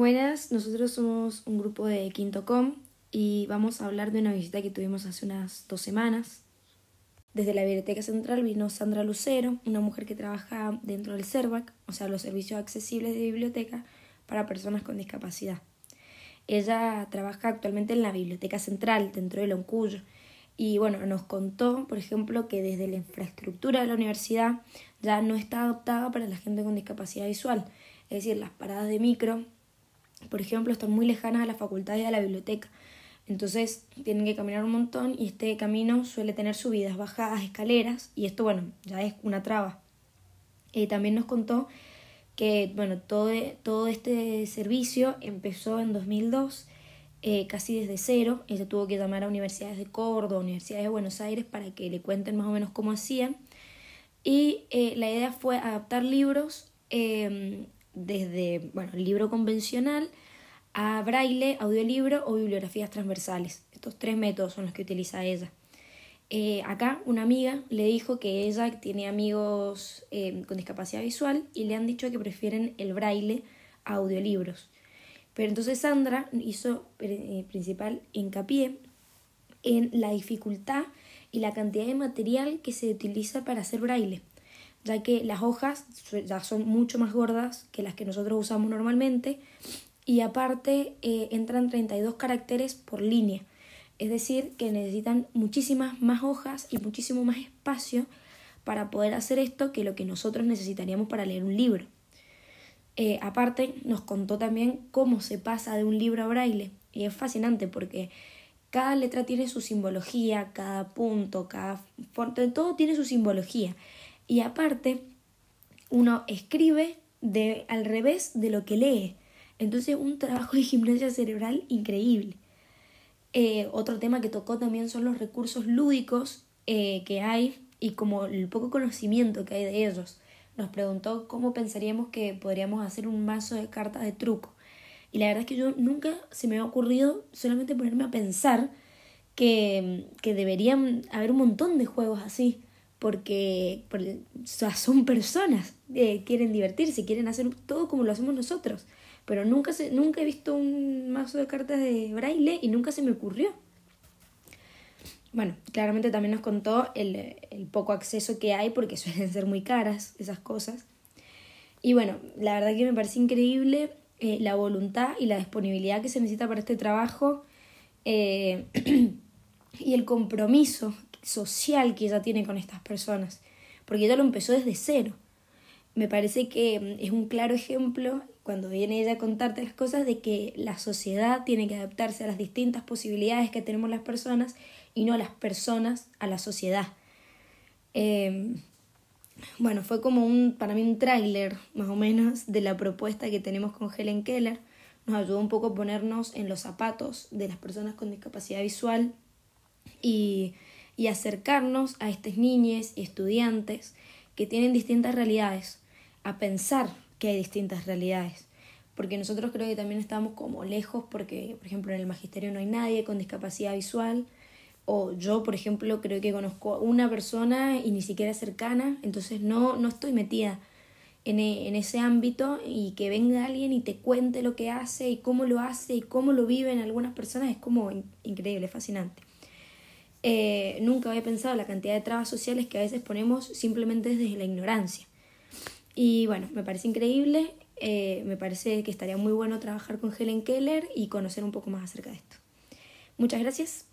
Buenas, nosotros somos un grupo de Quinto Com y vamos a hablar de una visita que tuvimos hace unas dos semanas. Desde la Biblioteca Central vino Sandra Lucero, una mujer que trabaja dentro del CERVAC, o sea, los servicios accesibles de biblioteca para personas con discapacidad. Ella trabaja actualmente en la Biblioteca Central, dentro de Loncuyo, y bueno, nos contó, por ejemplo, que desde la infraestructura de la universidad ya no está adoptada para la gente con discapacidad visual, es decir, las paradas de micro por ejemplo, están muy lejanas a la facultad y a la biblioteca. Entonces tienen que caminar un montón y este camino suele tener subidas, bajadas, escaleras y esto, bueno, ya es una traba. Eh, también nos contó que, bueno, todo, todo este servicio empezó en 2002, eh, casi desde cero. Ella tuvo que llamar a universidades de Córdoba, universidades de Buenos Aires para que le cuenten más o menos cómo hacían. Y eh, la idea fue adaptar libros em, desde bueno, el libro convencional a braille, audiolibro o bibliografías transversales. Estos tres métodos son los que utiliza ella. Eh, acá una amiga le dijo que ella tiene amigos eh, con discapacidad visual y le han dicho que prefieren el braille a audiolibros. Pero entonces Sandra hizo eh, principal hincapié en la dificultad y la cantidad de material que se utiliza para hacer braille ya que las hojas ya son mucho más gordas que las que nosotros usamos normalmente y aparte eh, entran 32 caracteres por línea. Es decir, que necesitan muchísimas más hojas y muchísimo más espacio para poder hacer esto que lo que nosotros necesitaríamos para leer un libro. Eh, aparte, nos contó también cómo se pasa de un libro a braille. Y es fascinante porque cada letra tiene su simbología, cada punto, cada... Todo tiene su simbología. Y aparte, uno escribe de, al revés de lo que lee. Entonces, un trabajo de gimnasia cerebral increíble. Eh, otro tema que tocó también son los recursos lúdicos eh, que hay y como el poco conocimiento que hay de ellos. Nos preguntó cómo pensaríamos que podríamos hacer un mazo de cartas de truco. Y la verdad es que yo nunca se me ha ocurrido solamente ponerme a pensar que, que deberían haber un montón de juegos así porque, son personas, eh, quieren divertirse, quieren hacer todo como lo hacemos nosotros. Pero nunca, se, nunca he visto un mazo de cartas de braille y nunca se me ocurrió. Bueno, claramente también nos contó el, poco acceso que hay porque suelen ser muy caras esas cosas. Y bueno, la verdad que me parece increíble eh, la voluntad y la disponibilidad que se necesita para este trabajo eh, y el compromiso social que ella tiene con estas personas, porque ella lo empezó desde cero. Me parece que mm, es un claro ejemplo cuando viene ella a contarte las cosas de que la sociedad tiene que adaptarse a las distintas posibilidades que tenemos las personas y no las personas a la sociedad. Em, bueno, fue como un, para mí un tráiler más o menos de la propuesta que tenemos con Helen Keller. Nos ayudó un poco a ponernos en los zapatos de las personas con discapacidad visual y y acercarnos a estas niñas y estudiantes que tienen distintas realidades, a pensar que hay distintas realidades. Porque nosotros creo que también estamos como lejos porque, por ejemplo, en el magisterio no hay nadie con discapacidad visual. O yo, por ejemplo, creo que conozco a una persona y ni siquiera cercana, entonces no, no estoy metida en, en ese ámbito y que venga alguien y te cuente lo que hace y cómo lo hace y cómo lo viven algunas personas es como increíble, fascinante. Eh, nunca había pensado la cantidad de trabas sociales que a veces ponemos simplemente desde la ignorancia. Y bueno, me parece increíble, eh, me parece que estaría muy bueno trabajar con Helen Keller y conocer un poco más acerca de esto. Muchas gracias.